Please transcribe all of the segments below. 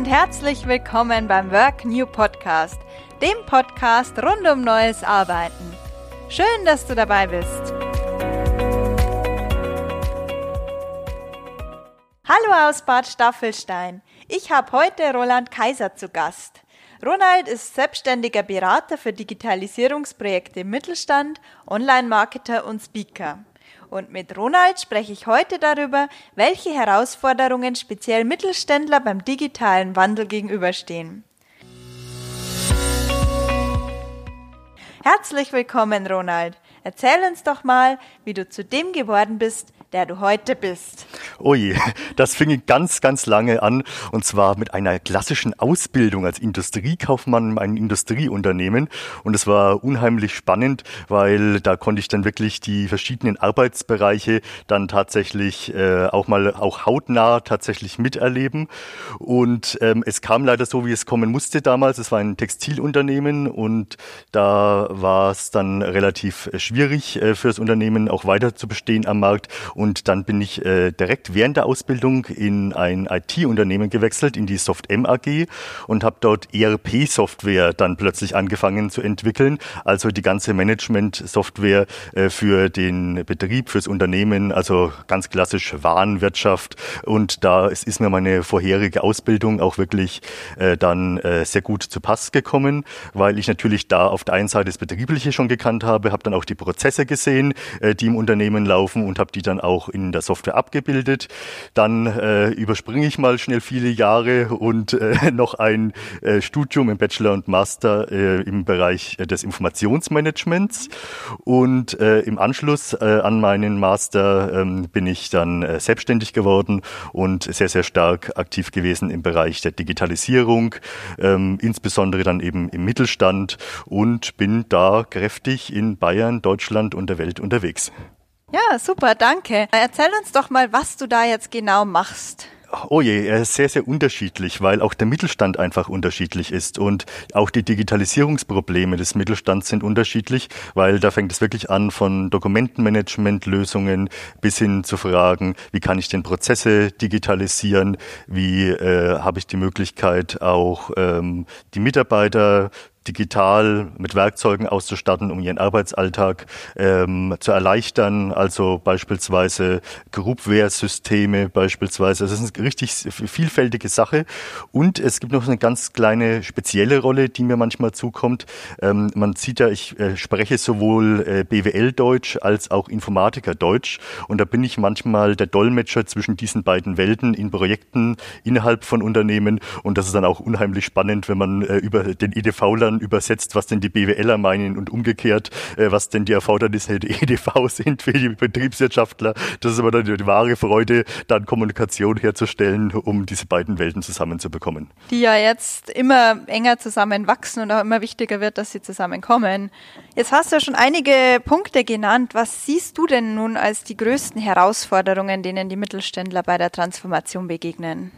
und herzlich willkommen beim Work New Podcast, dem Podcast rund um neues Arbeiten. Schön, dass du dabei bist. Hallo aus Bad Staffelstein. Ich habe heute Roland Kaiser zu Gast. Ronald ist selbstständiger Berater für Digitalisierungsprojekte im Mittelstand, Online-Marketer und Speaker. Und mit Ronald spreche ich heute darüber, welche Herausforderungen speziell Mittelständler beim digitalen Wandel gegenüberstehen. Herzlich willkommen, Ronald. Erzähl uns doch mal, wie du zu dem geworden bist, der du heute bist. Oh je, das fing ganz, ganz lange an und zwar mit einer klassischen Ausbildung als Industriekaufmann in einem Industrieunternehmen und es war unheimlich spannend, weil da konnte ich dann wirklich die verschiedenen Arbeitsbereiche dann tatsächlich äh, auch mal auch hautnah tatsächlich miterleben und ähm, es kam leider so, wie es kommen musste damals. Es war ein Textilunternehmen und da war es dann relativ schwierig äh, für das Unternehmen auch weiter zu bestehen am Markt dann bin ich äh, direkt während der Ausbildung in ein IT-Unternehmen gewechselt, in die SoftM AG und habe dort ERP-Software dann plötzlich angefangen zu entwickeln. Also die ganze Management-Software äh, für den Betrieb, fürs Unternehmen, also ganz klassisch Warenwirtschaft. Und da ist, ist mir meine vorherige Ausbildung auch wirklich äh, dann äh, sehr gut zu Pass gekommen, weil ich natürlich da auf der einen Seite das Betriebliche schon gekannt habe, habe dann auch die Prozesse gesehen, äh, die im Unternehmen laufen und habe die dann auch auch in der Software abgebildet. Dann äh, überspringe ich mal schnell viele Jahre und äh, noch ein äh, Studium im Bachelor und Master äh, im Bereich des Informationsmanagements. Und äh, im Anschluss äh, an meinen Master ähm, bin ich dann äh, selbstständig geworden und sehr, sehr stark aktiv gewesen im Bereich der Digitalisierung, ähm, insbesondere dann eben im Mittelstand und bin da kräftig in Bayern, Deutschland und der Welt unterwegs. Ja, super, danke. Erzähl uns doch mal, was du da jetzt genau machst. Oh je, er ist sehr, sehr unterschiedlich, weil auch der Mittelstand einfach unterschiedlich ist und auch die Digitalisierungsprobleme des Mittelstands sind unterschiedlich, weil da fängt es wirklich an von Dokumentenmanagementlösungen bis hin zu Fragen, wie kann ich denn Prozesse digitalisieren, wie äh, habe ich die Möglichkeit auch ähm, die Mitarbeiter digital mit Werkzeugen auszustatten, um ihren Arbeitsalltag ähm, zu erleichtern. Also beispielsweise Groupware-Systeme beispielsweise. Das ist eine richtig vielfältige Sache. Und es gibt noch eine ganz kleine spezielle Rolle, die mir manchmal zukommt. Ähm, man sieht ja, ich äh, spreche sowohl äh, BWL-Deutsch als auch Informatiker-Deutsch. Und da bin ich manchmal der Dolmetscher zwischen diesen beiden Welten in Projekten innerhalb von Unternehmen. Und das ist dann auch unheimlich spannend, wenn man äh, über den EDV dann übersetzt, was denn die BWLer meinen und umgekehrt, äh, was denn die Erfordernisse der EDV sind für die Betriebswirtschaftler. Das ist aber dann die wahre Freude, dann Kommunikation herzustellen, um diese beiden Welten zusammenzubekommen. Die ja jetzt immer enger zusammenwachsen und auch immer wichtiger wird, dass sie zusammenkommen. Jetzt hast du ja schon einige Punkte genannt. Was siehst du denn nun als die größten Herausforderungen, denen die Mittelständler bei der Transformation begegnen?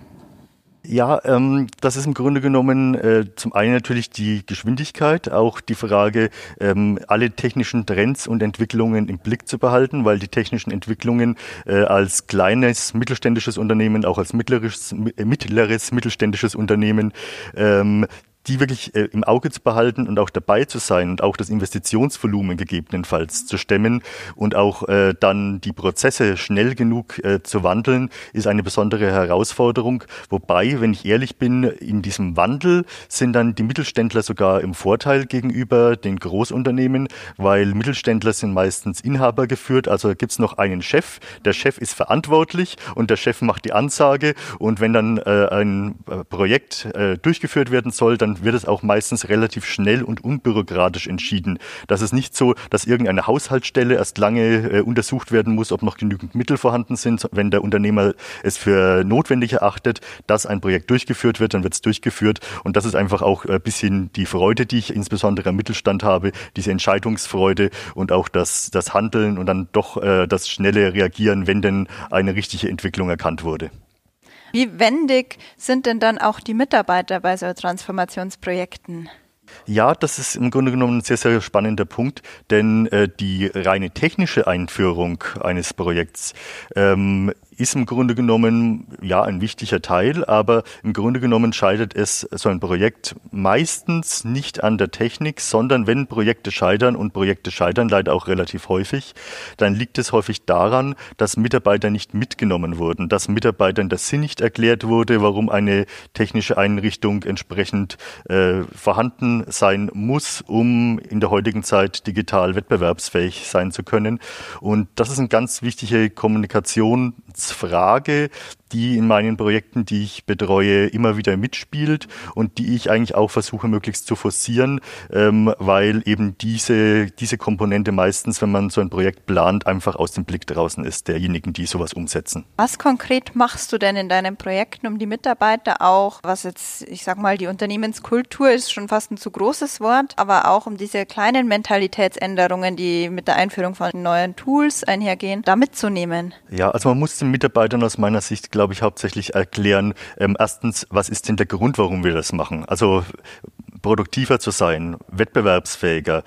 Ja, ähm, das ist im Grunde genommen äh, zum einen natürlich die Geschwindigkeit, auch die Frage, ähm, alle technischen Trends und Entwicklungen im Blick zu behalten, weil die technischen Entwicklungen äh, als kleines mittelständisches Unternehmen, auch als mittleres, mittleres mittelständisches Unternehmen ähm, die wirklich äh, im Auge zu behalten und auch dabei zu sein und auch das Investitionsvolumen gegebenenfalls zu stemmen und auch äh, dann die Prozesse schnell genug äh, zu wandeln, ist eine besondere Herausforderung. Wobei, wenn ich ehrlich bin, in diesem Wandel sind dann die Mittelständler sogar im Vorteil gegenüber den Großunternehmen, weil Mittelständler sind meistens Inhaber geführt, also gibt es noch einen Chef, der Chef ist verantwortlich und der Chef macht die Ansage. Und wenn dann äh, ein äh, Projekt äh, durchgeführt werden soll, dann dann wird es auch meistens relativ schnell und unbürokratisch entschieden. Das ist nicht so, dass irgendeine Haushaltsstelle erst lange äh, untersucht werden muss, ob noch genügend Mittel vorhanden sind. Wenn der Unternehmer es für notwendig erachtet, dass ein Projekt durchgeführt wird, dann wird es durchgeführt. Und das ist einfach auch ein bisschen die Freude, die ich insbesondere am Mittelstand habe, diese Entscheidungsfreude und auch das, das Handeln und dann doch äh, das schnelle Reagieren, wenn denn eine richtige Entwicklung erkannt wurde. Wie wendig sind denn dann auch die Mitarbeiter bei so Transformationsprojekten? Ja, das ist im Grunde genommen ein sehr, sehr spannender Punkt, denn äh, die reine technische Einführung eines Projekts ähm, ist im Grunde genommen ja ein wichtiger Teil, aber im Grunde genommen scheitert es so ein Projekt meistens nicht an der Technik, sondern wenn Projekte scheitern und Projekte scheitern leider auch relativ häufig, dann liegt es häufig daran, dass Mitarbeiter nicht mitgenommen wurden, dass Mitarbeitern der Sinn nicht erklärt wurde, warum eine technische Einrichtung entsprechend äh, vorhanden sein muss, um in der heutigen Zeit digital wettbewerbsfähig sein zu können. Und das ist eine ganz wichtige Kommunikationsfrage, die in meinen Projekten, die ich betreue, immer wieder mitspielt und die ich eigentlich auch versuche möglichst zu forcieren, ähm, weil eben diese, diese Komponente meistens, wenn man so ein Projekt plant, einfach aus dem Blick draußen ist, derjenigen, die sowas umsetzen. Was konkret machst du denn in deinen Projekten, um die Mitarbeiter auch, was jetzt, ich sag mal, die Unternehmenskultur ist schon fast ein zu großes Wort, aber auch um diese kleinen Mentalitätsänderungen, die mit der Einführung von neuen Tools einhergehen, da mitzunehmen? Ja, also man muss den Mitarbeitern aus meiner Sicht, glaube glaube ich, hauptsächlich erklären. Ähm, erstens, was ist denn der Grund, warum wir das machen? Also produktiver zu sein, wettbewerbsfähiger,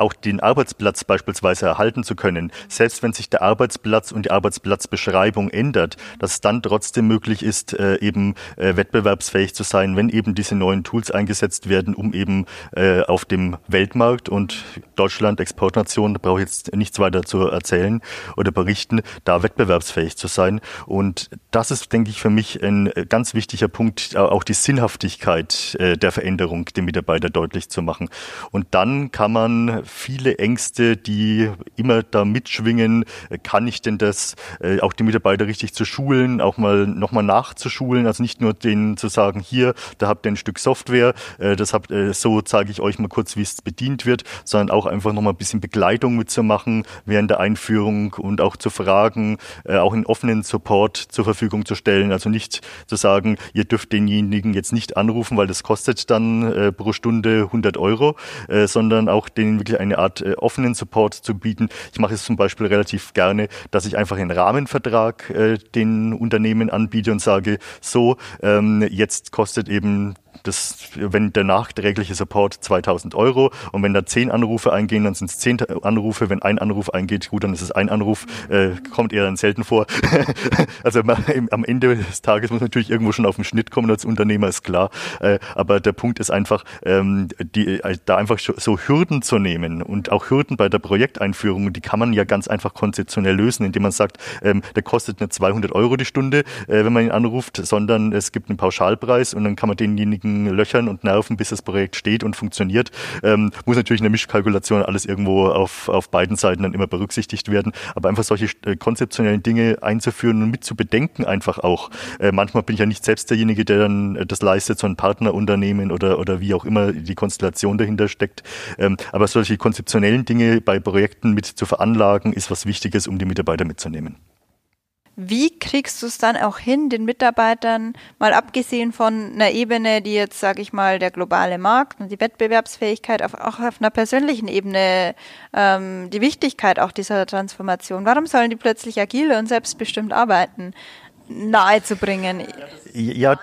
auch den Arbeitsplatz beispielsweise erhalten zu können, selbst wenn sich der Arbeitsplatz und die Arbeitsplatzbeschreibung ändert, dass es dann trotzdem möglich ist, äh, eben äh, wettbewerbsfähig zu sein, wenn eben diese neuen Tools eingesetzt werden, um eben äh, auf dem Weltmarkt und Deutschland, Exportnation, brauche ich jetzt nichts weiter zu erzählen oder berichten, da wettbewerbsfähig zu sein. Und das ist, denke ich, für mich ein ganz wichtiger Punkt, auch die Sinnhaftigkeit der Veränderung dem Mitarbeiter deutlich zu machen. Und dann kann man viele Ängste, die immer da mitschwingen. Kann ich denn das, äh, auch die Mitarbeiter richtig zu schulen, auch mal nochmal nachzuschulen, also nicht nur denen zu sagen, hier, da habt ihr ein Stück Software, äh, das habt, äh, so zeige ich euch mal kurz, wie es bedient wird, sondern auch einfach nochmal ein bisschen Begleitung mitzumachen während der Einführung und auch zu fragen, auch einen offenen Support zur Verfügung zu stellen. Also nicht zu sagen, ihr dürft denjenigen jetzt nicht anrufen, weil das kostet dann pro Stunde 100 Euro, sondern auch denen wirklich eine Art äh, offenen Support zu bieten. Ich mache es zum Beispiel relativ gerne, dass ich einfach einen Rahmenvertrag äh, den Unternehmen anbiete und sage, so, ähm, jetzt kostet eben das, wenn der nachträgliche Support 2000 Euro und wenn da zehn Anrufe eingehen, dann sind es zehn Anrufe. Wenn ein Anruf eingeht, gut, dann ist es ein Anruf, äh, kommt eher dann selten vor. also am Ende des Tages muss natürlich irgendwo schon auf den Schnitt kommen als Unternehmer, ist klar. Äh, aber der Punkt ist einfach, ähm, die, äh, da einfach so Hürden zu nehmen und auch Hürden bei der Projekteinführung, die kann man ja ganz einfach konzeptionell lösen, indem man sagt, ähm, der kostet nicht 200 Euro die Stunde, äh, wenn man ihn anruft, sondern es gibt einen Pauschalpreis und dann kann man denjenigen einigen Löchern und Nerven, bis das Projekt steht und funktioniert. Ähm, muss natürlich in der Mischkalkulation alles irgendwo auf, auf beiden Seiten dann immer berücksichtigt werden. Aber einfach solche äh, konzeptionellen Dinge einzuführen und mit zu bedenken einfach auch. Äh, manchmal bin ich ja nicht selbst derjenige, der dann äh, das leistet, so ein Partnerunternehmen oder, oder wie auch immer die Konstellation dahinter steckt. Ähm, aber solche konzeptionellen Dinge bei Projekten mit zu veranlagen, ist was Wichtiges, um die Mitarbeiter mitzunehmen. Wie kriegst du es dann auch hin, den Mitarbeitern, mal abgesehen von einer Ebene, die jetzt, sage ich mal, der globale Markt und die Wettbewerbsfähigkeit, auch auf einer persönlichen Ebene, ähm, die Wichtigkeit auch dieser Transformation, warum sollen die plötzlich agil und selbstbestimmt arbeiten, nahezubringen? Ja,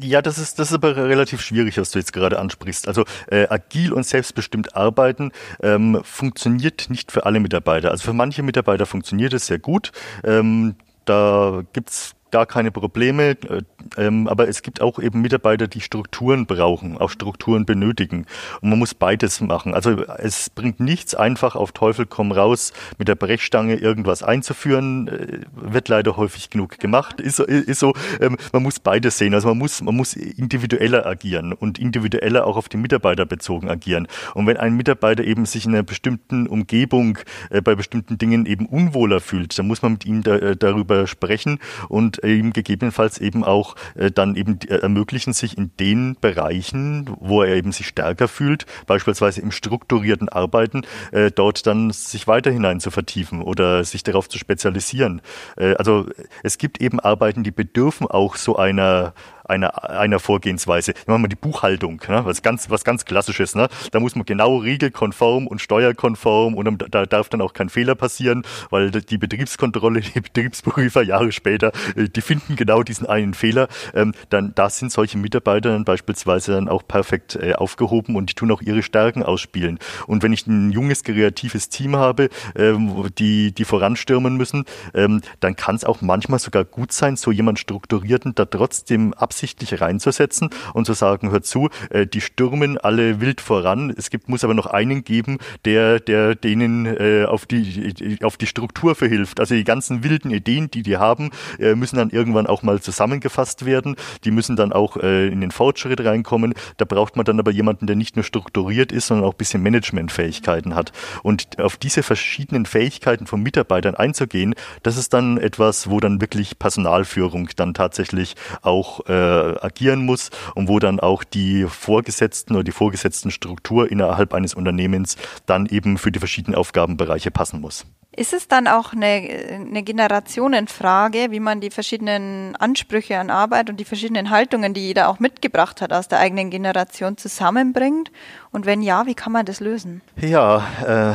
ja, das ist, das ist aber relativ schwierig, was du jetzt gerade ansprichst. Also äh, agil und selbstbestimmt arbeiten ähm, funktioniert nicht für alle Mitarbeiter. Also für manche Mitarbeiter funktioniert es sehr gut. Ähm, da gibt's gar keine Probleme. Äh, ähm, aber es gibt auch eben Mitarbeiter, die Strukturen brauchen, auch Strukturen benötigen. Und man muss beides machen. Also es bringt nichts einfach auf Teufel komm raus mit der Brechstange irgendwas einzuführen. Äh, wird leider häufig genug gemacht. Ist ist so ähm, man muss beides sehen. Also man muss, man muss individueller agieren und individueller auch auf die Mitarbeiter bezogen agieren. Und wenn ein Mitarbeiter eben sich in einer bestimmten Umgebung äh, bei bestimmten Dingen eben unwohler fühlt, dann muss man mit ihm da, darüber sprechen und ihm gegebenenfalls eben auch äh, dann eben äh, ermöglichen sich in den Bereichen, wo er eben sich stärker fühlt, beispielsweise im strukturierten Arbeiten, äh, dort dann sich weiter hinein zu vertiefen oder sich darauf zu spezialisieren. also es gibt eben Arbeiten, die bedürfen auch so einer einer, einer Vorgehensweise. Machen wir die Buchhaltung, ne? was ganz, was ganz Klassisches. Ne? Da muss man genau regelkonform und steuerkonform und da darf dann auch kein Fehler passieren, weil die Betriebskontrolle, die Betriebsprüfer Jahre später, äh, die finden genau diesen einen Fehler. Ähm, dann da sind solche Mitarbeiter dann beispielsweise dann auch perfekt äh, aufgehoben und die tun auch ihre Stärken ausspielen. Und wenn ich ein junges kreatives Team habe, ähm, die die voranstürmen müssen, ähm, dann kann es auch manchmal sogar gut sein, so jemand strukturierten da trotzdem absichtlich reinzusetzen und zu sagen, hör zu, äh, die stürmen alle wild voran. Es gibt muss aber noch einen geben, der der denen äh, auf die auf die Struktur verhilft. Also die ganzen wilden Ideen, die die haben, äh, müssen dann irgendwann auch mal zusammengefasst werden. Die müssen dann auch äh, in den Fortschritt reinkommen. Da braucht man dann aber jemanden, der nicht nur strukturiert ist, sondern auch ein bisschen Managementfähigkeiten hat. Und auf diese verschiedenen Fähigkeiten von Mitarbeitern einzugehen, das ist dann etwas, wo dann wirklich Personalführung dann tatsächlich auch äh, agieren muss und wo dann auch die Vorgesetzten oder die vorgesetzten Struktur innerhalb eines Unternehmens dann eben für die verschiedenen Aufgabenbereiche passen muss. Ist es dann auch eine, eine Generationenfrage, wie man die verschiedenen Ansprüche an Arbeit und die verschiedenen Haltungen, die jeder auch mitgebracht hat aus der eigenen Generation, zusammenbringt? Und wenn ja, wie kann man das lösen? Ja, äh,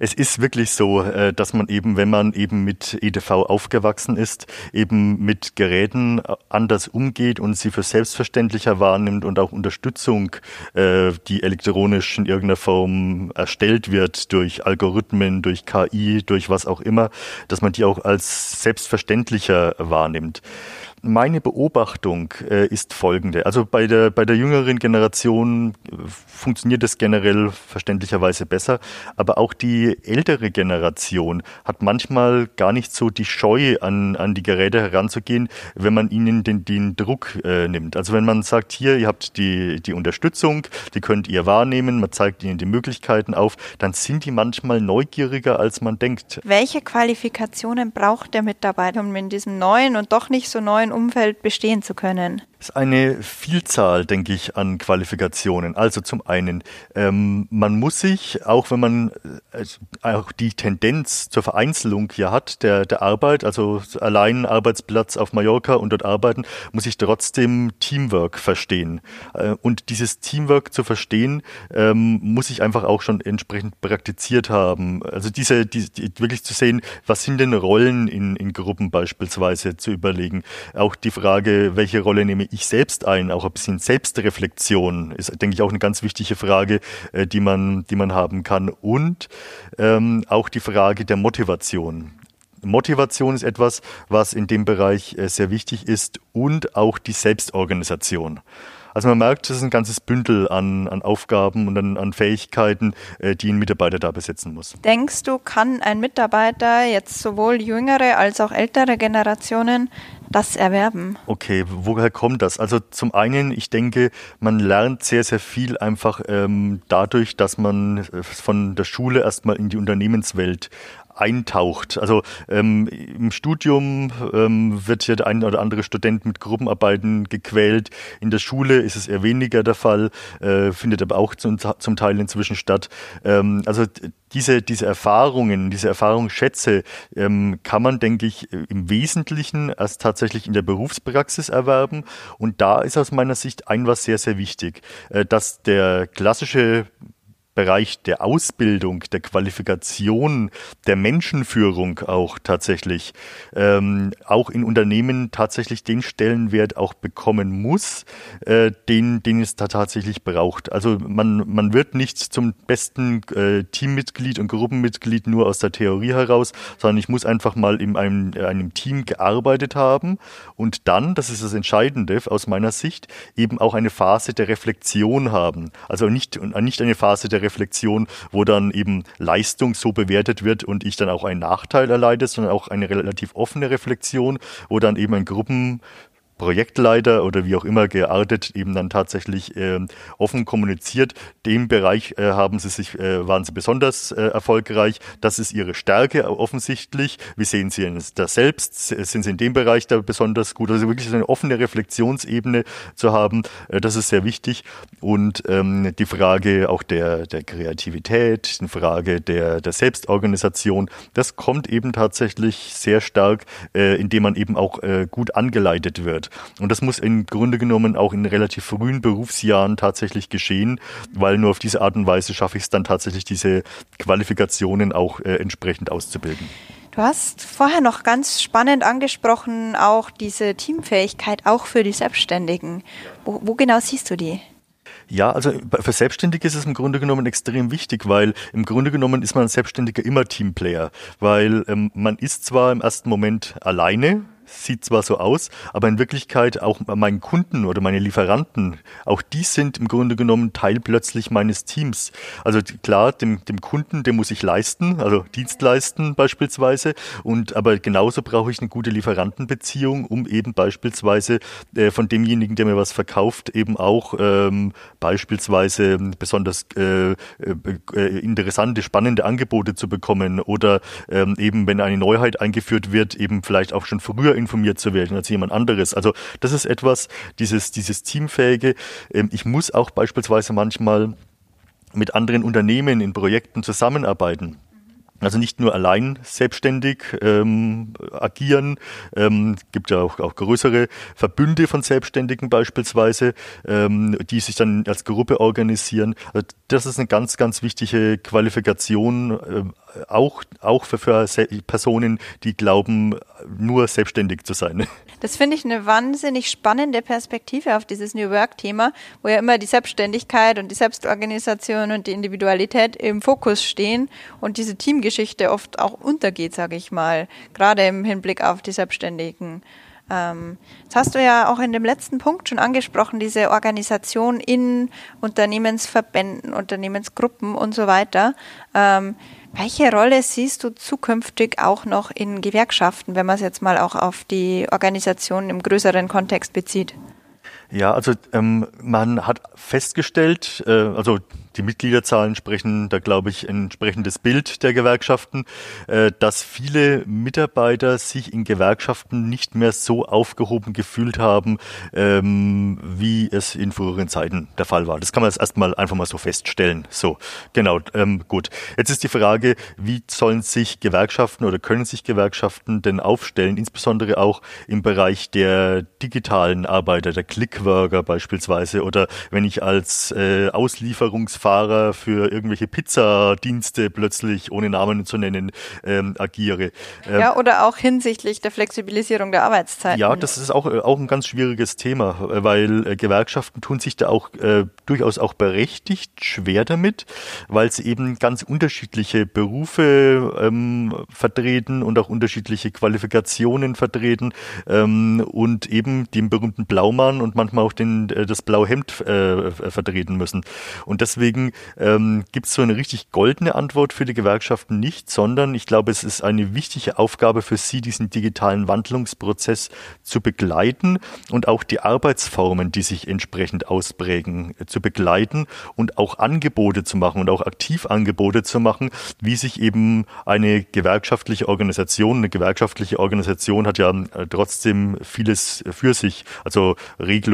es ist wirklich so, äh, dass man eben, wenn man eben mit EDV aufgewachsen ist, eben mit Geräten anders umgeht und sie für selbstverständlicher wahrnimmt und auch Unterstützung, äh, die elektronisch in irgendeiner Form erstellt wird durch Algorithmen, durch KI, durch was auch immer, dass man die auch als selbstverständlicher wahrnimmt. Meine Beobachtung äh, ist folgende. Also bei der, bei der jüngeren Generation äh, funktioniert es generell verständlicherweise besser, aber auch die ältere Generation hat manchmal gar nicht so die Scheu, an, an die Geräte heranzugehen, wenn man ihnen den, den Druck äh, nimmt. Also wenn man sagt, hier, ihr habt die, die Unterstützung, die könnt ihr wahrnehmen, man zeigt ihnen die Möglichkeiten auf, dann sind die manchmal neugieriger, als man denkt. Welche Qualifikationen braucht der Mitarbeiter, um in diesem neuen und doch nicht so neuen Umfeld bestehen zu können? Es ist eine Vielzahl, denke ich, an Qualifikationen. Also zum einen, ähm, man muss sich, auch wenn man äh, auch die Tendenz zur Vereinzelung hier hat, der, der Arbeit, also allein Arbeitsplatz auf Mallorca und dort arbeiten, muss ich trotzdem Teamwork verstehen. Äh, und dieses Teamwork zu verstehen, ähm, muss ich einfach auch schon entsprechend praktiziert haben. Also diese, die, die, wirklich zu sehen, was sind denn Rollen in, in Gruppen beispielsweise zu überlegen. Auch die Frage, welche Rolle nehme ich selbst ein? Auch ein bisschen Selbstreflexion ist, denke ich, auch eine ganz wichtige Frage, äh, die man, die man haben kann. Und ähm, auch die Frage der Motivation. Motivation ist etwas, was in dem Bereich äh, sehr wichtig ist und auch die Selbstorganisation. Also man merkt, es ist ein ganzes Bündel an, an Aufgaben und an, an Fähigkeiten, äh, die ein Mitarbeiter da besitzen muss. Denkst du, kann ein Mitarbeiter jetzt sowohl jüngere als auch ältere Generationen das erwerben? Okay, woher kommt das? Also zum einen, ich denke, man lernt sehr, sehr viel einfach ähm, dadurch, dass man äh, von der Schule erstmal in die Unternehmenswelt eintaucht. Also ähm, im Studium ähm, wird ja der ein oder andere Student mit Gruppenarbeiten gequält. In der Schule ist es eher weniger der Fall, äh, findet aber auch zum, zum Teil inzwischen statt. Ähm, also diese, diese Erfahrungen, diese Erfahrungsschätze ähm, kann man, denke ich, im Wesentlichen erst tatsächlich in der Berufspraxis erwerben. Und da ist aus meiner Sicht ein was sehr, sehr wichtig, äh, dass der klassische Bereich der Ausbildung, der Qualifikation, der Menschenführung auch tatsächlich, ähm, auch in Unternehmen tatsächlich den Stellenwert auch bekommen muss, äh, den, den es da tatsächlich braucht. Also man, man wird nicht zum besten äh, Teammitglied und Gruppenmitglied nur aus der Theorie heraus, sondern ich muss einfach mal in einem, einem Team gearbeitet haben und dann, das ist das Entscheidende aus meiner Sicht, eben auch eine Phase der Reflexion haben. Also nicht, nicht eine Phase der Reflexion, wo dann eben Leistung so bewertet wird und ich dann auch einen Nachteil erleide, sondern auch eine relativ offene Reflexion, wo dann eben ein Gruppen Projektleiter oder wie auch immer geartet eben dann tatsächlich äh, offen kommuniziert. Dem Bereich äh, haben sie sich, äh, waren sie besonders äh, erfolgreich. Das ist ihre Stärke offensichtlich. Wie sehen sie das selbst? Sind sie in dem Bereich da besonders gut? Also wirklich eine offene Reflexionsebene zu haben, äh, das ist sehr wichtig. Und ähm, die Frage auch der, der Kreativität, die Frage der, der Selbstorganisation, das kommt eben tatsächlich sehr stark, äh, indem man eben auch äh, gut angeleitet wird. Und das muss im Grunde genommen auch in relativ frühen Berufsjahren tatsächlich geschehen, weil nur auf diese Art und Weise schaffe ich es dann tatsächlich, diese Qualifikationen auch äh, entsprechend auszubilden. Du hast vorher noch ganz spannend angesprochen, auch diese Teamfähigkeit auch für die Selbstständigen. Wo, wo genau siehst du die? Ja, also für Selbstständige ist es im Grunde genommen extrem wichtig, weil im Grunde genommen ist man als Selbstständiger immer Teamplayer, weil ähm, man ist zwar im ersten Moment alleine, sieht zwar so aus, aber in Wirklichkeit auch mein Kunden oder meine Lieferanten, auch die sind im Grunde genommen Teil plötzlich meines Teams. Also klar, dem, dem Kunden, dem muss ich leisten, also Dienst leisten beispielsweise. Und aber genauso brauche ich eine gute Lieferantenbeziehung, um eben beispielsweise äh, von demjenigen, der mir was verkauft, eben auch ähm, beispielsweise besonders äh, äh, äh interessante, spannende Angebote zu bekommen oder ähm, eben, wenn eine Neuheit eingeführt wird, eben vielleicht auch schon früher informiert zu werden als jemand anderes. Also das ist etwas, dieses, dieses Teamfähige. Ähm, ich muss auch beispielsweise manchmal mit anderen Unternehmen in Projekten zusammenarbeiten. Also nicht nur allein selbstständig ähm, agieren, ähm, gibt ja auch, auch größere Verbünde von Selbstständigen beispielsweise, ähm, die sich dann als Gruppe organisieren. Also das ist eine ganz, ganz wichtige Qualifikation, äh, auch, auch für, für Personen, die glauben, nur selbstständig zu sein. Das finde ich eine wahnsinnig spannende Perspektive auf dieses New Work-Thema, wo ja immer die Selbstständigkeit und die Selbstorganisation und die Individualität im Fokus stehen und diese Teamgeschichte oft auch untergeht, sage ich mal, gerade im Hinblick auf die Selbstständigen. Ähm, das hast du ja auch in dem letzten Punkt schon angesprochen, diese Organisation in Unternehmensverbänden, Unternehmensgruppen und so weiter. Ähm, welche Rolle siehst du zukünftig auch noch in Gewerkschaften, wenn man es jetzt mal auch auf die Organisation im größeren Kontext bezieht? Ja, also ähm, man hat festgestellt, äh, also die Mitgliederzahlen sprechen da, glaube ich, ein entsprechendes Bild der Gewerkschaften, äh, dass viele Mitarbeiter sich in Gewerkschaften nicht mehr so aufgehoben gefühlt haben, ähm, wie es in früheren Zeiten der Fall war. Das kann man jetzt erstmal einfach mal so feststellen. So, genau, ähm, gut. Jetzt ist die Frage, wie sollen sich Gewerkschaften oder können sich Gewerkschaften denn aufstellen, insbesondere auch im Bereich der digitalen Arbeiter, der Clickworker beispielsweise oder wenn ich als äh, Auslieferungs Fahrer für irgendwelche Pizzadienste plötzlich, ohne Namen zu nennen, ähm, agiere. Ähm, ja, oder auch hinsichtlich der Flexibilisierung der Arbeitszeiten. Ja, das ist auch, äh, auch ein ganz schwieriges Thema, weil äh, Gewerkschaften tun sich da auch äh, durchaus auch berechtigt schwer damit, weil sie eben ganz unterschiedliche Berufe ähm, vertreten und auch unterschiedliche Qualifikationen vertreten ähm, und eben den berühmten Blaumann und manchmal auch den, äh, das Blauhemd äh, vertreten müssen. Und deswegen ähm, gibt es so eine richtig goldene Antwort für die Gewerkschaften nicht, sondern ich glaube, es ist eine wichtige Aufgabe für sie, diesen digitalen Wandlungsprozess zu begleiten und auch die Arbeitsformen, die sich entsprechend ausprägen, äh, zu begleiten und auch Angebote zu machen und auch Aktivangebote zu machen, wie sich eben eine gewerkschaftliche Organisation, eine gewerkschaftliche Organisation hat ja äh, trotzdem vieles für sich, also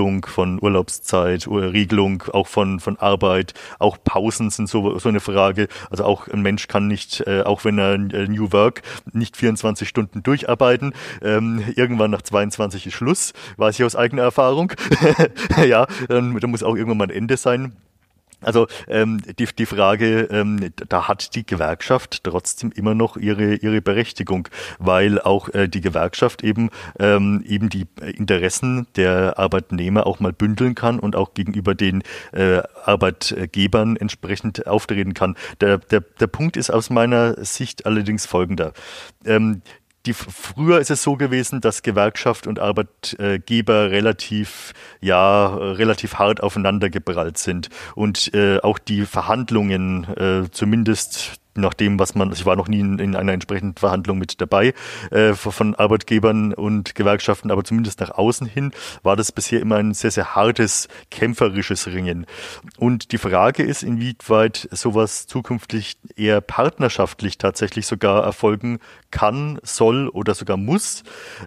Regelung von Urlaubszeit, Regelung auch von, von Arbeit, auch Pausen sind so, so eine Frage. Also auch ein Mensch kann nicht, äh, auch wenn er äh, New Work nicht 24 Stunden durcharbeiten. Ähm, irgendwann nach 22 ist Schluss, weiß ich aus eigener Erfahrung. ja, dann, dann muss auch irgendwann mal ein Ende sein. Also ähm, die, die Frage, ähm, da hat die Gewerkschaft trotzdem immer noch ihre ihre Berechtigung, weil auch äh, die Gewerkschaft eben ähm, eben die Interessen der Arbeitnehmer auch mal bündeln kann und auch gegenüber den äh, Arbeitgebern entsprechend auftreten kann. Der, der, der Punkt ist aus meiner Sicht allerdings folgender. Ähm, die, früher ist es so gewesen, dass Gewerkschaft und Arbeitgeber relativ, ja, relativ hart aufeinander geprallt sind. Und äh, auch die Verhandlungen äh, zumindest nach dem, was man, ich war noch nie in, in einer entsprechenden Verhandlung mit dabei äh, von Arbeitgebern und Gewerkschaften, aber zumindest nach außen hin war das bisher immer ein sehr, sehr hartes, kämpferisches Ringen. Und die Frage ist, inwieweit sowas zukünftig eher partnerschaftlich tatsächlich sogar erfolgen kann, soll oder sogar muss,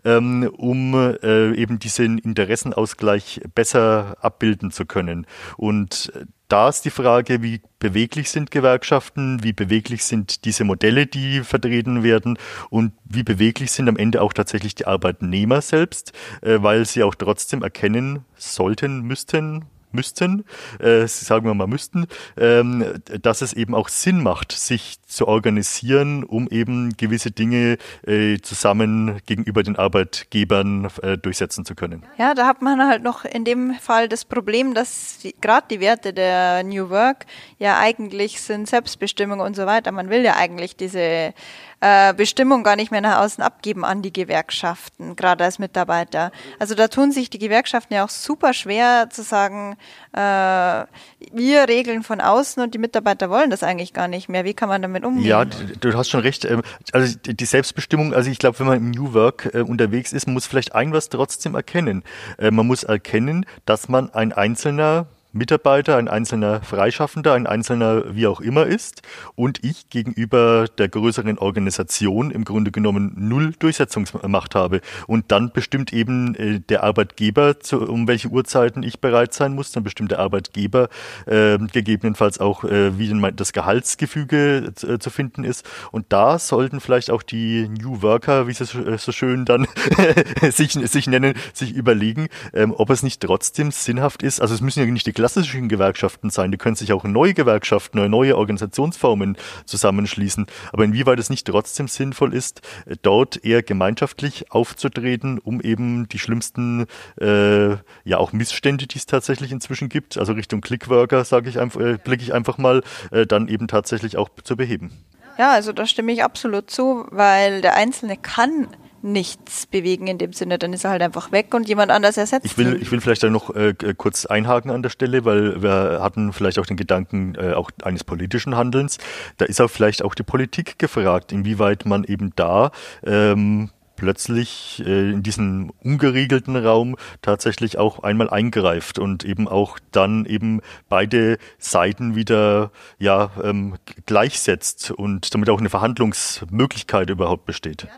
ähm, um äh, eben diesen Interessenausgleich besser abbilden zu können. Und da ist die Frage, wie beweglich sind Gewerkschaften, wie beweglich sind diese Modelle, die vertreten werden und wie beweglich sind am Ende auch tatsächlich die Arbeitnehmer selbst, äh, weil sie auch trotzdem erkennen sollten, müssten, müssten, äh, sagen wir mal müssten, ähm, dass es eben auch Sinn macht, sich zu organisieren, um eben gewisse Dinge äh, zusammen gegenüber den Arbeitgebern äh, durchsetzen zu können. Ja, da hat man halt noch in dem Fall das Problem, dass gerade die Werte der New Work ja eigentlich sind Selbstbestimmung und so weiter. Man will ja eigentlich diese äh, Bestimmung gar nicht mehr nach außen abgeben an die Gewerkschaften, gerade als Mitarbeiter. Also da tun sich die Gewerkschaften ja auch super schwer zu sagen, äh, wir regeln von außen und die Mitarbeiter wollen das eigentlich gar nicht mehr. Wie kann man damit umgehen? Ja, du hast schon recht. Ähm, also die Selbstbestimmung, also ich glaube, wenn man im New Work äh, unterwegs ist, muss vielleicht ein was trotzdem erkennen. Äh, man muss erkennen, dass man ein einzelner Mitarbeiter, ein einzelner Freischaffender, ein einzelner wie auch immer ist und ich gegenüber der größeren Organisation im Grunde genommen null Durchsetzungsmacht habe. Und dann bestimmt eben äh, der Arbeitgeber, zu, um welche Uhrzeiten ich bereit sein muss, dann bestimmt der Arbeitgeber äh, gegebenenfalls auch, äh, wie das Gehaltsgefüge äh, zu finden ist. Und da sollten vielleicht auch die New Worker, wie sie so, äh, schön dann sich, sich nennen, sich überlegen, ähm, ob es nicht trotzdem sinnhaft ist. Also es müssen ja nicht die klassischen Gewerkschaften sein. Die können sich auch neue Gewerkschaften, neue Organisationsformen zusammenschließen. Aber inwieweit es nicht trotzdem sinnvoll ist, dort eher gemeinschaftlich aufzutreten, um eben die schlimmsten, äh, ja auch Missstände, die es tatsächlich inzwischen gibt, also Richtung Clickworker, sage ich einfach, äh, blicke ich einfach mal, äh, dann eben tatsächlich auch zu beheben. Ja, also da stimme ich absolut zu, weil der Einzelne kann nichts bewegen in dem Sinne, dann ist er halt einfach weg und jemand anders ersetzt. Ich will, ich will vielleicht da noch äh, kurz einhaken an der Stelle, weil wir hatten vielleicht auch den Gedanken äh, auch eines politischen Handelns. Da ist auch vielleicht auch die Politik gefragt, inwieweit man eben da ähm, plötzlich äh, in diesen ungeregelten Raum tatsächlich auch einmal eingreift und eben auch dann eben beide Seiten wieder ja ähm, gleichsetzt und damit auch eine Verhandlungsmöglichkeit überhaupt besteht. Ja,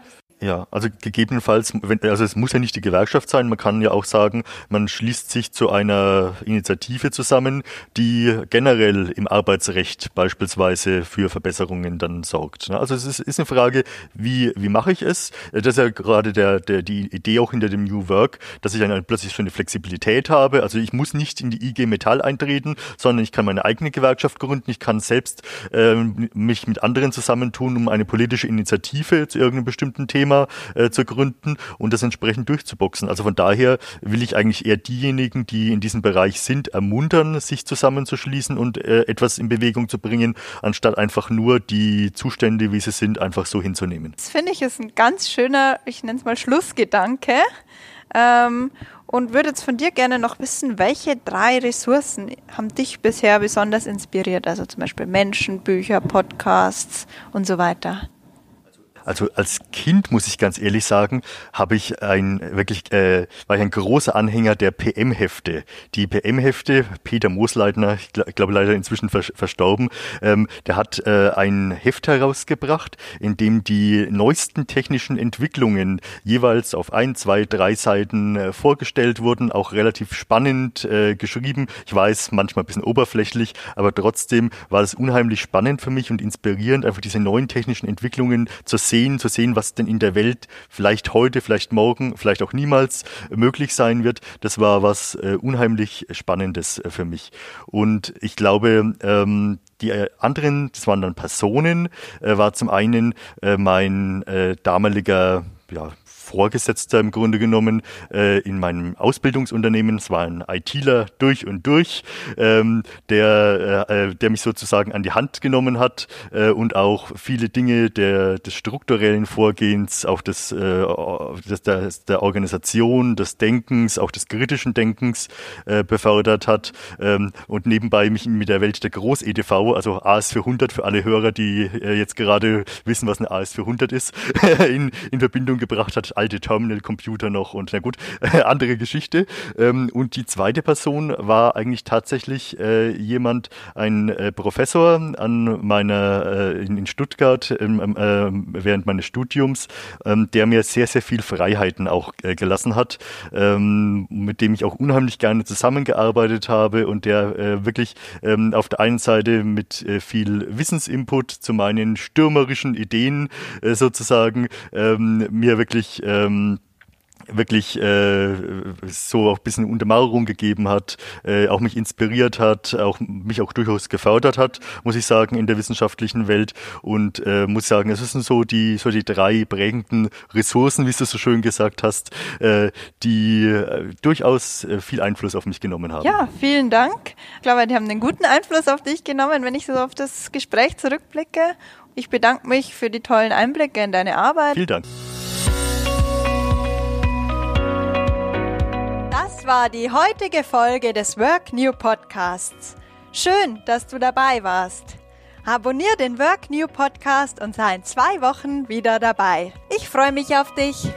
ja, also gegebenenfalls, wenn, also es muss ja nicht die Gewerkschaft sein, man kann ja auch sagen, man schließt sich zu einer Initiative zusammen, die generell im Arbeitsrecht beispielsweise für Verbesserungen dann sorgt. Ne? Also es ist, ist eine Frage, wie, wie mache ich es? Das ist ja gerade der, der, die Idee auch hinter dem New Work, dass ich dann plötzlich so eine Flexibilität habe. Also ich muss nicht in die IG Metall eintreten, sondern ich kann meine eigene Gewerkschaft gründen, ich kann selbst ähm, mich mit anderen zusammentun, um eine politische Initiative zu irgendeinem bestimmten Thema Thema äh, zu gründen und das entsprechend durchzuboxen. Also von daher will ich eigentlich eher diejenigen, die in diesem Bereich sind, ermuntern, sich zusammenzuschließen und äh, etwas in Bewegung zu bringen, anstatt einfach nur die Zustände, wie sie sind, einfach so hinzunehmen. Das finde ich ist ein ganz schöner, ich nenne es mal Schlussgedanke. Ähm, und würde jetzt von dir gerne noch wissen, welche drei Ressourcen haben dich bisher besonders inspiriert? Also zum Beispiel Menschen, Bücher, Podcasts und so weiter. Also als Kind muss ich ganz ehrlich sagen, habe ich ein wirklich äh, war ich ein großer Anhänger der PM-Hefte. Die PM-Hefte, Peter Moosleitner, ich, gl glaube leider inzwischen vers verstorben, ähm, der hat äh, ein Heft herausgebracht, in dem die neuesten technischen Entwicklungen jeweils auf ein, zwei, drei Seiten äh, vorgestellt wurden, auch relativ spannend äh, geschrieben. Ich weiß, manchmal ein bisschen oberflächlich, aber trotzdem war es unheimlich spannend für mich und inspirierend, einfach diese neuen technischen Entwicklungen zu sehen, zu sehen, was denn in der Welt vielleicht heute, vielleicht morgen, vielleicht auch niemals möglich sein wird. Das war was äh, unheimlich Spannendes äh, für mich. Und ich glaube, ähm, die äh, anderen, das waren dann Personen, äh, war zum einen äh, mein äh, damaliger ja, Vorgesetzter im Grunde genommen äh, in meinem Ausbildungsunternehmen. Es war ein ITler durch und durch, ähm, der, äh, äh, der mich sozusagen an die Hand genommen hat äh, und auch viele Dinge der, des strukturellen Vorgehens, auch des, äh, des, des, der Organisation, des Denkens, auch des kritischen Denkens äh, befördert hat ähm, und nebenbei mich mit der Welt der Groß-EDV, also AS400 für alle Hörer, die äh, jetzt gerade wissen, was eine AS400 ist, in, in Verbindung gebracht hat alte Terminal-Computer noch und na gut, andere Geschichte. Ähm, und die zweite Person war eigentlich tatsächlich äh, jemand, ein äh, Professor an meiner äh, in, in, Stuttgart ähm, ähm, während meines Studiums, ähm, der mir sehr, sehr viel Freiheiten auch äh, gelassen hat, mit dem ich auch unheimlich gerne zusammengearbeitet habe und der äh, wirklich auf der einen Seite mit äh, viel Wissensinput zu meinen stürmerischen Ideen äh, sozusagen mir wirklich ähm, wirklich äh, so auch ein bisschen Untermauerung gegeben hat, äh, auch mich inspiriert hat, auch mich auch durchaus gefördert hat, muss ich sagen, in der wissenschaftlichen Welt. Und äh, muss sagen, es sind so die so die drei prägenden Ressourcen, wie du so schön gesagt hast, äh, die äh, durchaus äh, viel Einfluss auf mich genommen haben. Ja, vielen Dank. Ich glaube, die haben einen guten Einfluss auf dich genommen, wenn ich so auf das Gespräch zurückblicke. Ich bedanke mich für die tollen Einblicke in deine Arbeit. Vielen Dank. War die heutige Folge des Work New Podcasts. Schön, dass du dabei warst. Abonnier den Work New Podcast und sei in zwei Wochen wieder dabei. Ich freue mich auf dich.